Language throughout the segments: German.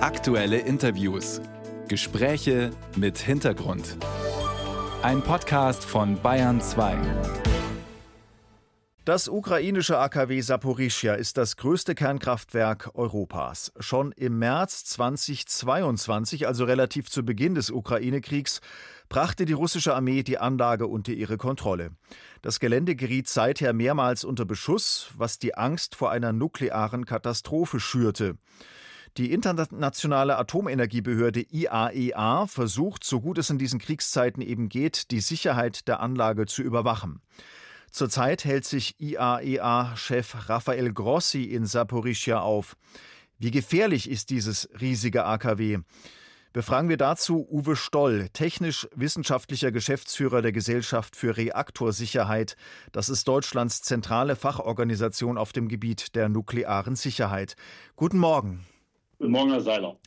Aktuelle Interviews. Gespräche mit Hintergrund. Ein Podcast von Bayern 2. Das ukrainische AKW Saporischia ist das größte Kernkraftwerk Europas. Schon im März 2022, also relativ zu Beginn des Ukraine-Kriegs, brachte die russische Armee die Anlage unter ihre Kontrolle. Das Gelände geriet seither mehrmals unter Beschuss, was die Angst vor einer nuklearen Katastrophe schürte. Die internationale Atomenergiebehörde IAEA e versucht, so gut es in diesen Kriegszeiten eben geht, die Sicherheit der Anlage zu überwachen. Zurzeit hält sich IAEA-Chef Rafael Grossi in Saporischia auf. Wie gefährlich ist dieses riesige AKW? Befragen wir dazu Uwe Stoll, technisch-wissenschaftlicher Geschäftsführer der Gesellschaft für Reaktorsicherheit. Das ist Deutschlands zentrale Fachorganisation auf dem Gebiet der nuklearen Sicherheit. Guten Morgen. Guten Morgen, Herr Seiler.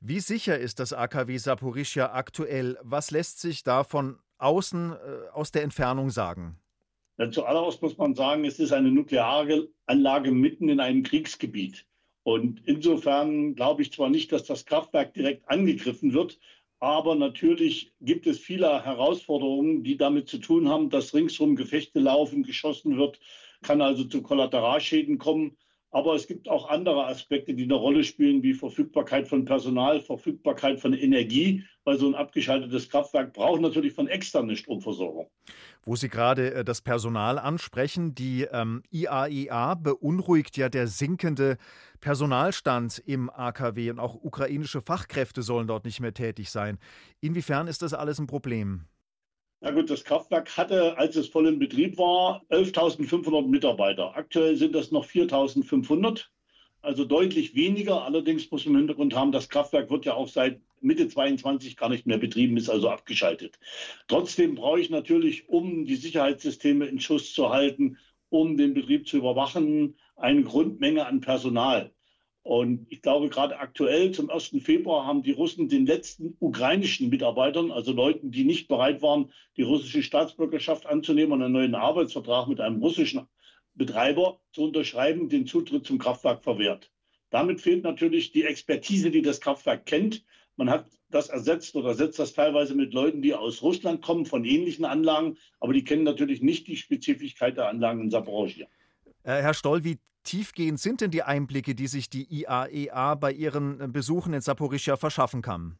Wie sicher ist das AKW Saporischia aktuell? Was lässt sich da von außen, äh, aus der Entfernung sagen? Ja, zuallererst muss man sagen, es ist eine nukleare Anlage mitten in einem Kriegsgebiet. Und insofern glaube ich zwar nicht, dass das Kraftwerk direkt angegriffen wird, aber natürlich gibt es viele Herausforderungen, die damit zu tun haben, dass ringsherum Gefechte laufen, geschossen wird, kann also zu Kollateralschäden kommen. Aber es gibt auch andere Aspekte, die eine Rolle spielen, wie Verfügbarkeit von Personal, Verfügbarkeit von Energie, weil so ein abgeschaltetes Kraftwerk braucht natürlich von externer Stromversorgung. Wo Sie gerade äh, das Personal ansprechen, die ähm, IAEA e beunruhigt ja der sinkende Personalstand im AKW und auch ukrainische Fachkräfte sollen dort nicht mehr tätig sein. Inwiefern ist das alles ein Problem? Na gut, das Kraftwerk hatte, als es voll in Betrieb war, 11.500 Mitarbeiter. Aktuell sind das noch 4.500, also deutlich weniger. Allerdings muss man im Hintergrund haben, das Kraftwerk wird ja auch seit Mitte 22 gar nicht mehr betrieben, ist also abgeschaltet. Trotzdem brauche ich natürlich, um die Sicherheitssysteme in Schuss zu halten, um den Betrieb zu überwachen, eine Grundmenge an Personal. Und ich glaube, gerade aktuell zum 1. Februar haben die Russen den letzten ukrainischen Mitarbeitern, also Leuten, die nicht bereit waren, die russische Staatsbürgerschaft anzunehmen und einen neuen Arbeitsvertrag mit einem russischen Betreiber zu unterschreiben, den Zutritt zum Kraftwerk verwehrt. Damit fehlt natürlich die Expertise, die das Kraftwerk kennt. Man hat das ersetzt oder ersetzt das teilweise mit Leuten, die aus Russland kommen, von ähnlichen Anlagen, aber die kennen natürlich nicht die Spezifik der Anlagen in Saporoscha. Äh, Herr Stoll, wie tiefgehend sind denn die Einblicke, die sich die IAEA e bei ihren äh, Besuchen in Saporischia verschaffen kann?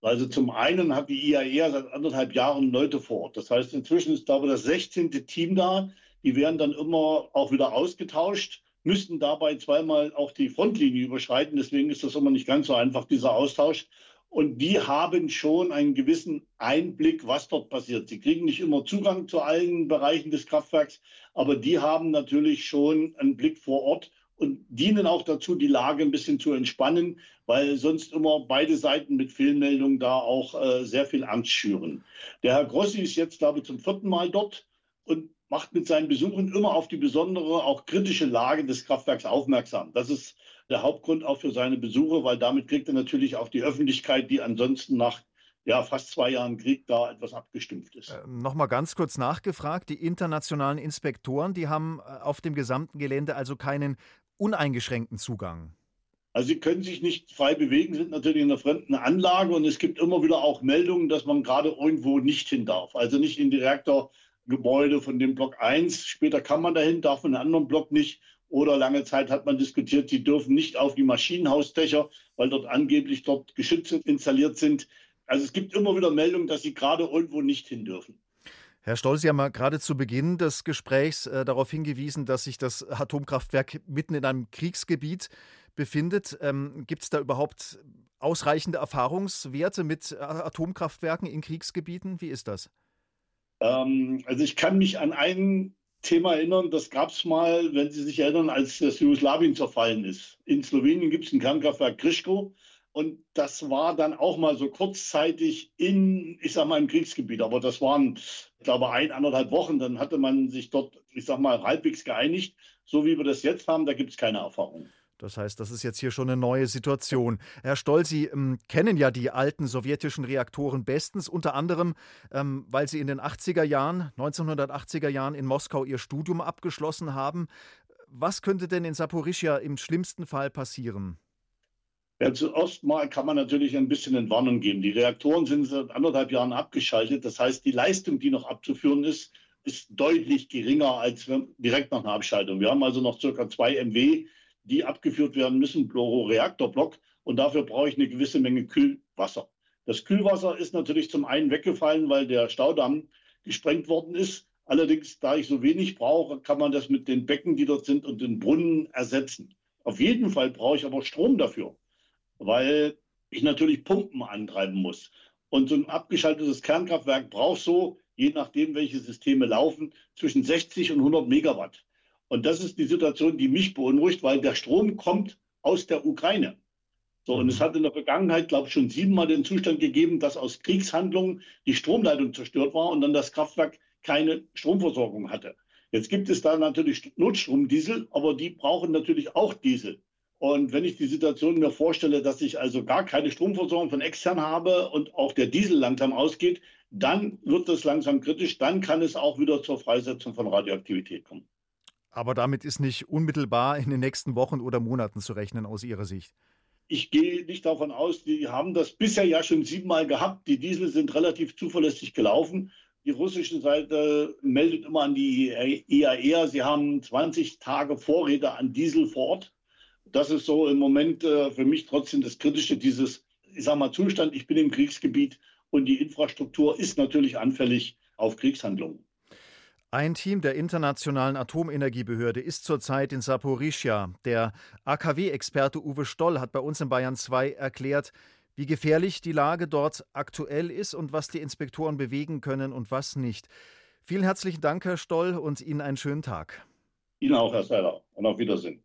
Also zum einen hat die IAEA e seit anderthalb Jahren Leute vor Ort. Das heißt, inzwischen ist, glaube ich, das 16. Team da. Die werden dann immer auch wieder ausgetauscht, müssten dabei zweimal auch die Frontlinie überschreiten. Deswegen ist das immer nicht ganz so einfach, dieser Austausch. Und die haben schon einen gewissen Einblick, was dort passiert. Sie kriegen nicht immer Zugang zu allen Bereichen des Kraftwerks, aber die haben natürlich schon einen Blick vor Ort und dienen auch dazu, die Lage ein bisschen zu entspannen, weil sonst immer beide Seiten mit Fehlmeldungen da auch äh, sehr viel Angst schüren. Der Herr Grossi ist jetzt, glaube ich, zum vierten Mal dort und macht mit seinen Besuchen immer auf die besondere, auch kritische Lage des Kraftwerks aufmerksam. Das ist der Hauptgrund auch für seine Besuche, weil damit kriegt er natürlich auch die Öffentlichkeit, die ansonsten nach ja, fast zwei Jahren Krieg da etwas abgestumpft ist. Äh, Nochmal ganz kurz nachgefragt, die internationalen Inspektoren, die haben äh, auf dem gesamten Gelände also keinen uneingeschränkten Zugang. Also sie können sich nicht frei bewegen, sind natürlich in einer fremden Anlage und es gibt immer wieder auch Meldungen, dass man gerade irgendwo nicht hin darf. Also nicht in die Reaktorgebäude von dem Block 1. Später kann man dahin, darf in einem anderen Block nicht. Oder lange Zeit hat man diskutiert, sie dürfen nicht auf die Maschinenhausdächer, weil dort angeblich dort Geschütze installiert sind. Also es gibt immer wieder Meldungen, dass sie gerade irgendwo nicht hin dürfen. Herr Stoll, Sie haben gerade zu Beginn des Gesprächs äh, darauf hingewiesen, dass sich das Atomkraftwerk mitten in einem Kriegsgebiet befindet. Ähm, Gibt es da überhaupt ausreichende Erfahrungswerte mit Atomkraftwerken in Kriegsgebieten? Wie ist das? Ähm, also ich kann mich an einen Thema erinnern, das gab es mal, wenn Sie sich erinnern, als das Jugoslawien zerfallen ist. In Slowenien gibt es ein Kernkraftwerk Krischko und das war dann auch mal so kurzzeitig in, ich sag mal, im Kriegsgebiet. Aber das waren, ich glaube, ein, anderthalb Wochen. Dann hatte man sich dort, ich sag mal, halbwegs geeinigt. So wie wir das jetzt haben, da gibt es keine Erfahrung. Das heißt, das ist jetzt hier schon eine neue Situation. Herr Stoll, Sie ähm, kennen ja die alten sowjetischen Reaktoren bestens, unter anderem, ähm, weil Sie in den 80er Jahren, 1980er Jahren in Moskau Ihr Studium abgeschlossen haben. Was könnte denn in Saporischia im schlimmsten Fall passieren? Ja, zuerst mal kann man natürlich ein bisschen Entwarnung geben. Die Reaktoren sind seit anderthalb Jahren abgeschaltet. Das heißt, die Leistung, die noch abzuführen ist, ist deutlich geringer als direkt nach einer Abschaltung. Wir haben also noch circa zwei MW, die abgeführt werden müssen pro. Und dafür brauche ich eine gewisse Menge Kühlwasser. Das Kühlwasser ist natürlich zum einen weggefallen, weil der Staudamm gesprengt worden ist. Allerdings, da ich so wenig brauche, kann man das mit den Becken, die dort sind, und den Brunnen ersetzen. Auf jeden Fall brauche ich aber Strom dafür, weil ich natürlich Pumpen antreiben muss. Und so ein abgeschaltetes Kernkraftwerk braucht so, je nachdem, welche Systeme laufen, zwischen 60 und 100 Megawatt. Und das ist die Situation, die mich beunruhigt, weil der Strom kommt aus der Ukraine. So, und es mhm. hat in der Vergangenheit, glaube ich, schon siebenmal den Zustand gegeben, dass aus Kriegshandlungen die Stromleitung zerstört war und dann das Kraftwerk keine Stromversorgung hatte. Jetzt gibt es da natürlich Notstromdiesel, aber die brauchen natürlich auch Diesel. Und wenn ich die Situation mir vorstelle, dass ich also gar keine Stromversorgung von extern habe und auch der Diesel langsam ausgeht, dann wird das langsam kritisch. Dann kann es auch wieder zur Freisetzung von Radioaktivität kommen. Aber damit ist nicht unmittelbar in den nächsten Wochen oder Monaten zu rechnen aus Ihrer Sicht ich gehe nicht davon aus, die haben das bisher ja schon siebenmal gehabt. Die Diesel sind relativ zuverlässig gelaufen. Die russische Seite meldet immer an die IAEA, e sie haben 20 Tage Vorräte an Diesel vor Ort. Das ist so im Moment äh, für mich trotzdem das Kritische, dieses, ich sag mal, Zustand. Ich bin im Kriegsgebiet und die Infrastruktur ist natürlich anfällig auf Kriegshandlungen. Ein Team der Internationalen Atomenergiebehörde ist zurzeit in Saporischia. Der AKW-Experte Uwe Stoll hat bei uns in Bayern 2 erklärt, wie gefährlich die Lage dort aktuell ist und was die Inspektoren bewegen können und was nicht. Vielen herzlichen Dank, Herr Stoll, und Ihnen einen schönen Tag. Ihnen auch, Herr Seiler, und auf Wiedersehen.